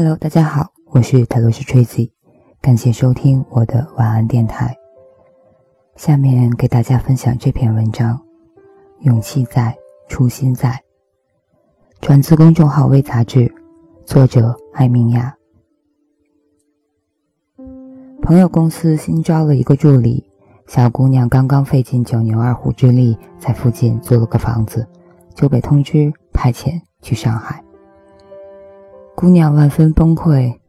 Hello，大家好，我是泰罗斯 Tracy，感谢收听我的晚安电台。下面给大家分享这篇文章：勇气在，初心在。转自公众号微杂志，作者艾明雅。朋友公司新招了一个助理，小姑娘刚刚费尽九牛二虎之力在附近租了个房子，就被通知派遣去上海。姑娘万分崩溃，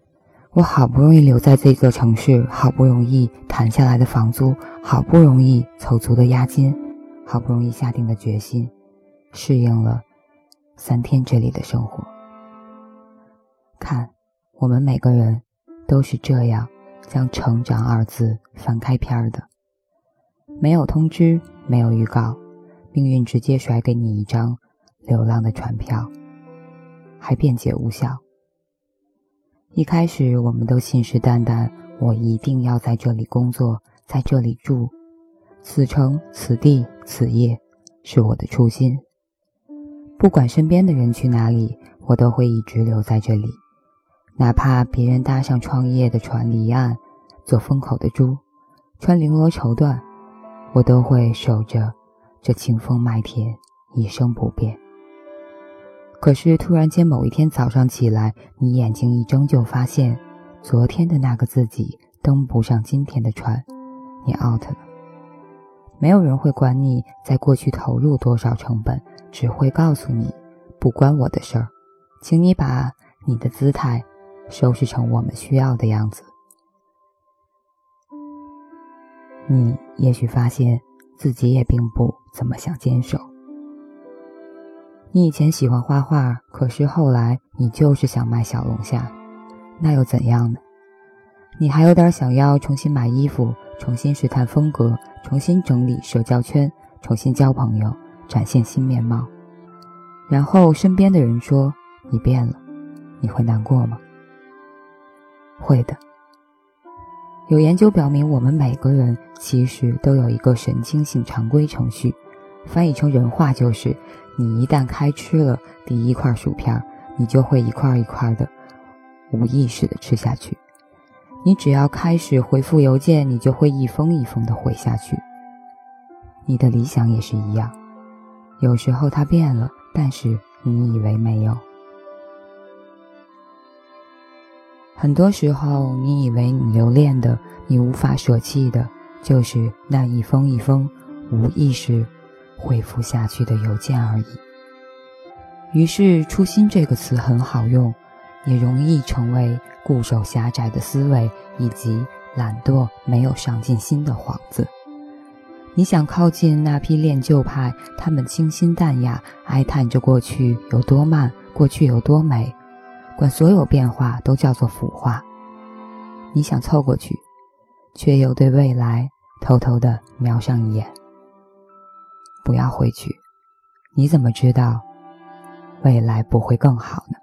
我好不容易留在这座城市，好不容易谈下来的房租，好不容易凑足的押金，好不容易下定的决心，适应了三天这里的生活。看，我们每个人都是这样将“成长”二字翻开篇的，没有通知，没有预告，命运直接甩给你一张流浪的船票，还辩解无效。一开始，我们都信誓旦旦：“我一定要在这里工作，在这里住，此城、此地、此夜，是我的初心。不管身边的人去哪里，我都会一直留在这里，哪怕别人搭上创业的船离岸，做风口的猪，穿绫罗绸缎，我都会守着这清风麦田，一生不变。”可是突然间某一天早上起来，你眼睛一睁就发现，昨天的那个自己登不上今天的船，你 out 了。没有人会管你在过去投入多少成本，只会告诉你不关我的事儿，请你把你的姿态收拾成我们需要的样子。你也许发现自己也并不怎么想坚守。你以前喜欢画画，可是后来你就是想卖小龙虾，那又怎样呢？你还有点想要重新买衣服，重新试探风格，重新整理社交圈，重新交朋友，展现新面貌。然后身边的人说你变了，你会难过吗？会的。有研究表明，我们每个人其实都有一个神经性常规程序。翻译成人话就是：你一旦开吃了第一块薯片，你就会一块一块的无意识的吃下去。你只要开始回复邮件，你就会一封一封的回下去。你的理想也是一样，有时候它变了，但是你以为没有。很多时候，你以为你留恋的、你无法舍弃的，就是那一封一封无意识。回复下去的邮件而已。于是，“初心”这个词很好用，也容易成为固守狭窄的思维以及懒惰、没有上进心的幌子。你想靠近那批恋旧派，他们清新淡雅，哀叹着过去有多慢，过去有多美，管所有变化都叫做腐化。你想凑过去，却又对未来偷偷的瞄上一眼。不要回去，你怎么知道未来不会更好呢？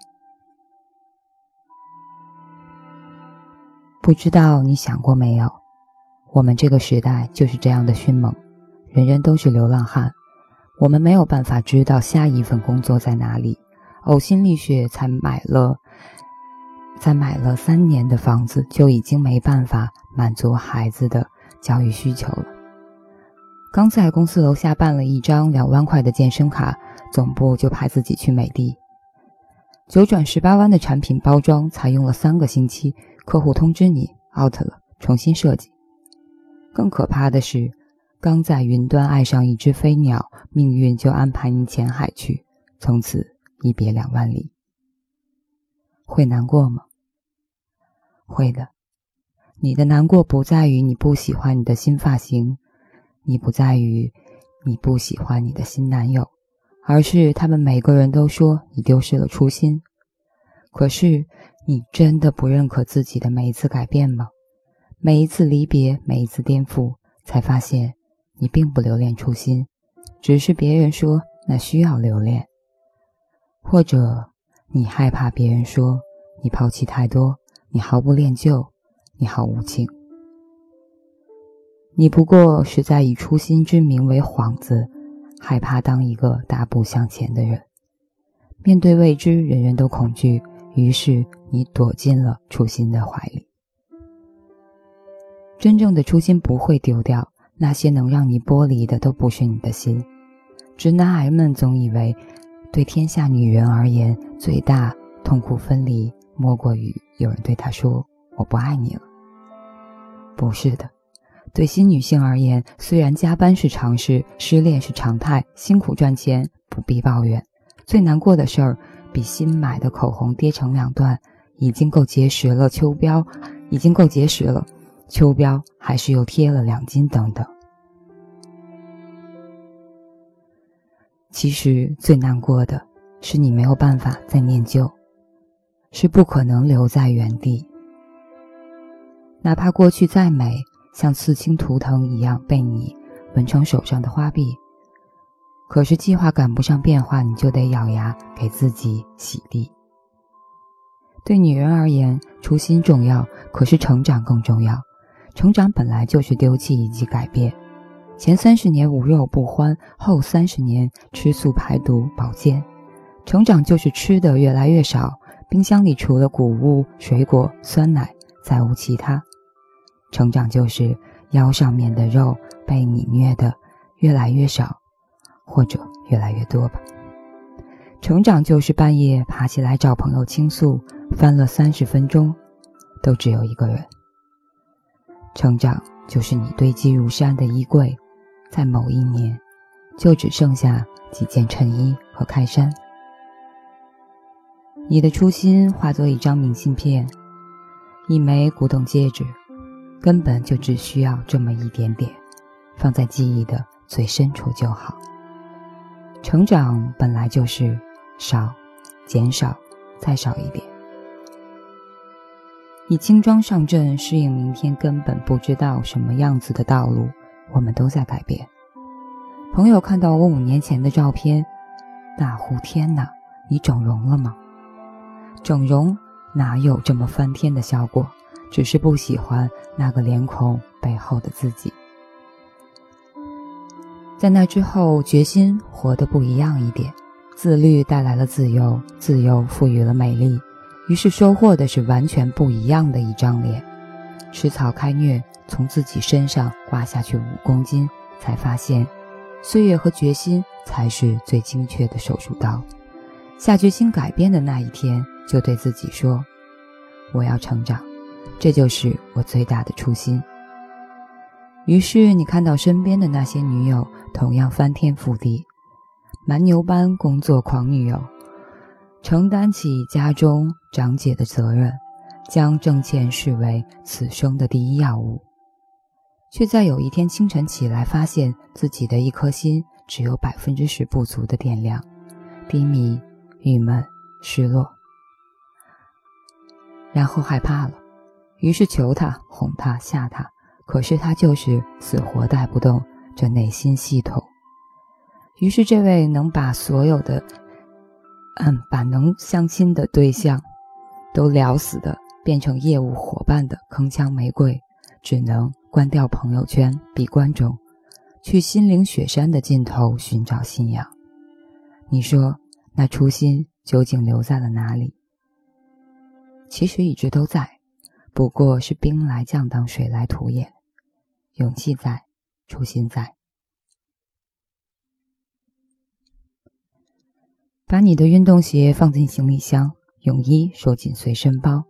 不知道你想过没有？我们这个时代就是这样的迅猛，人人都是流浪汉。我们没有办法知道下一份工作在哪里，呕心沥血才买了，才买了三年的房子，就已经没办法满足孩子的教育需求了。刚在公司楼下办了一张两万块的健身卡，总部就派自己去美的。九转十八弯的产品包装才用了三个星期，客户通知你 out 了，重新设计。更可怕的是，刚在云端爱上一只飞鸟，命运就安排你潜海去，从此一别两万里。会难过吗？会的。你的难过不在于你不喜欢你的新发型。你不在于你不喜欢你的新男友，而是他们每个人都说你丢失了初心。可是你真的不认可自己的每一次改变吗？每一次离别，每一次颠覆，才发现你并不留恋初心，只是别人说那需要留恋，或者你害怕别人说你抛弃太多，你毫不恋旧，你好无情。你不过是在以初心之名为幌子，害怕当一个大步向前的人。面对未知，人人都恐惧，于是你躲进了初心的怀里。真正的初心不会丢掉，那些能让你剥离的都不是你的心。直男癌们总以为，对天下女人而言，最大痛苦分离莫过于有人对她说“我不爱你了”。不是的，对新女性而言，虽然加班是常事，失恋是常态，辛苦赚钱不必抱怨，最难过的事儿比新买的口红跌成两段，已经够结实了。秋膘已经够结实了，秋膘还是又贴了两斤，等等。其实最难过的是，你没有办法再念旧，是不可能留在原地。哪怕过去再美，像刺青图腾一样被你纹成手上的花臂，可是计划赶不上变化，你就得咬牙给自己洗地。对女人而言，初心重要，可是成长更重要。成长本来就是丢弃以及改变。前三十年无肉不欢，后三十年吃素排毒保健。成长就是吃的越来越少，冰箱里除了谷物、水果、酸奶，再无其他。成长就是腰上面的肉被你虐的越来越少，或者越来越多吧。成长就是半夜爬起来找朋友倾诉，翻了三十分钟，都只有一个人。成长就是你堆积如山的衣柜。在某一年，就只剩下几件衬衣和开衫。你的初心化作一张明信片，一枚古董戒指，根本就只需要这么一点点，放在记忆的最深处就好。成长本来就是少，减少，再少一点。你轻装上阵，适应明天根本不知道什么样子的道路。我们都在改变。朋友看到我五年前的照片，大呼：“天哪，你整容了吗？”整容哪有这么翻天的效果？只是不喜欢那个脸孔背后的自己。在那之后，决心活得不一样一点。自律带来了自由，自由赋予了美丽，于是收获的是完全不一样的一张脸。吃草开虐。从自己身上刮下去五公斤，才发现，岁月和决心才是最精确的手术刀。下决心改变的那一天，就对自己说：“我要成长，这就是我最大的初心。”于是你看到身边的那些女友，同样翻天覆地，蛮牛般工作狂女友，承担起家中长姐的责任，将挣钱视为此生的第一要务。却在有一天清晨起来，发现自己的一颗心只有百分之十不足的电量，低迷、郁闷、失落，然后害怕了，于是求他、哄他、吓他，可是他就是死活带不动这内心系统。于是这位能把所有的，嗯，把能相亲的对象都聊死的，变成业务伙伴的铿锵玫瑰，只能。关掉朋友圈，闭关中，去心灵雪山的尽头寻找信仰。你说，那初心究竟留在了哪里？其实一直都在，不过是兵来将挡，水来土掩。勇气在，初心在。把你的运动鞋放进行李箱，泳衣收进随身包，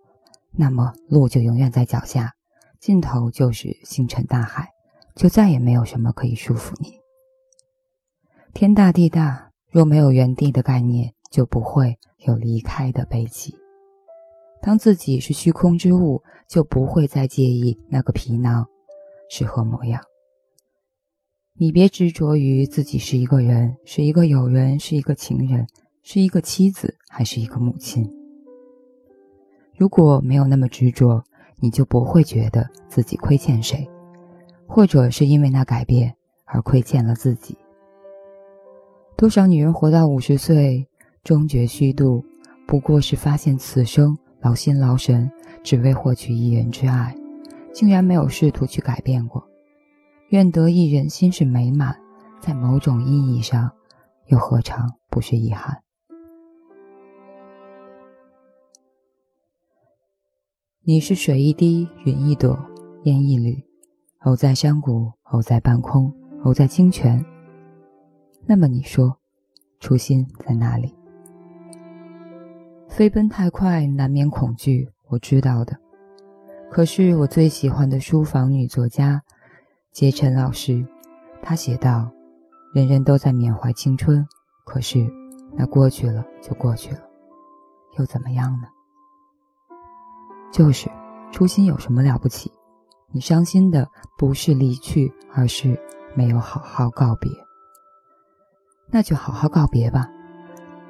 那么路就永远在脚下。尽头就是星辰大海，就再也没有什么可以束缚你。天大地大，若没有原地的概念，就不会有离开的悲戚。当自己是虚空之物，就不会再介意那个皮囊是何模样。你别执着于自己是一个人，是一个友人，是一个情人，是一个妻子，还是一个母亲。如果没有那么执着。你就不会觉得自己亏欠谁，或者是因为那改变而亏欠了自己。多少女人活到五十岁终觉虚度，不过是发现此生劳心劳神，只为获取一人之爱，竟然没有试图去改变过。愿得一人心是美满，在某种意义上，又何尝不是遗憾？你是水一滴，云一朵，烟一缕，偶在山谷，偶在半空，偶在清泉。那么你说，初心在哪里？飞奔太快，难免恐惧，我知道的。可是我最喜欢的书房女作家，杰晨老师，她写道：“人人都在缅怀青春，可是那过去了就过去了，又怎么样呢？就是初心有什么了不起？你伤心的不是离去，而是没有好好告别。那就好好告别吧。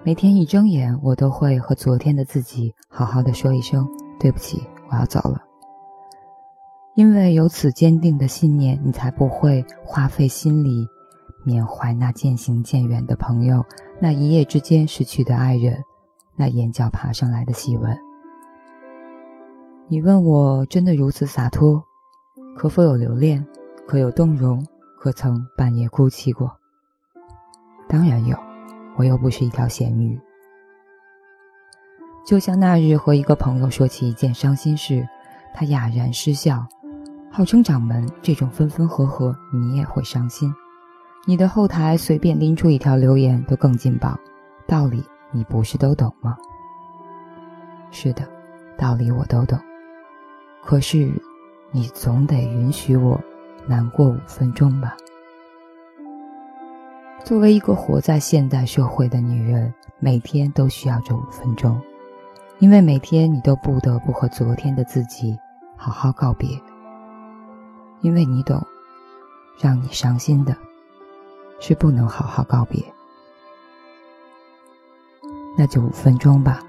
每天一睁眼，我都会和昨天的自己好好的说一声对不起，我要走了。”因为有此坚定的信念，你才不会花费心力缅怀那渐行渐远的朋友，那一夜之间失去的爱人，那眼角爬上来的细纹。你问我真的如此洒脱？可否有留恋？可有动容？可曾半夜哭泣过？当然有，我又不是一条咸鱼。就像那日和一个朋友说起一件伤心事，他哑然失笑。号称掌门这种分分合合，你也会伤心。你的后台随便拎出一条留言都更劲爆，道理你不是都懂吗？是的，道理我都懂。可是，你总得允许我难过五分钟吧。作为一个活在现代社会的女人，每天都需要这五分钟，因为每天你都不得不和昨天的自己好好告别。因为你懂，让你伤心的，是不能好好告别。那就五分钟吧。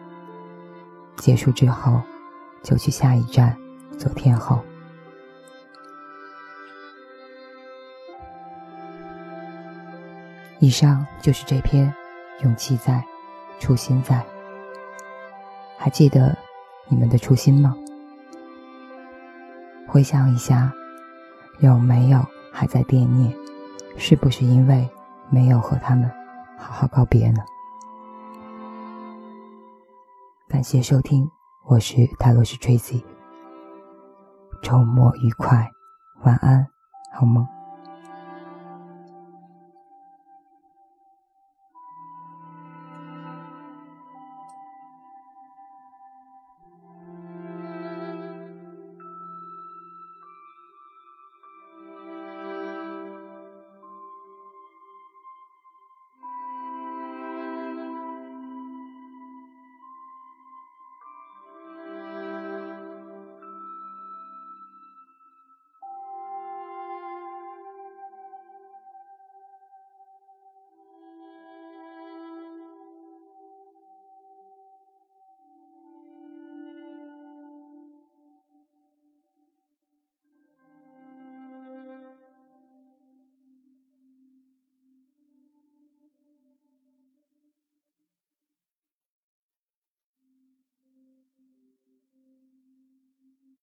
结束之后，就去下一站做天后。以上就是这篇《勇气在，初心在》。还记得你们的初心吗？回想一下。有没有还在惦念？是不是因为没有和他们好好告别呢？感谢收听，我是泰罗斯 Tracy。周末愉快，晚安，好梦。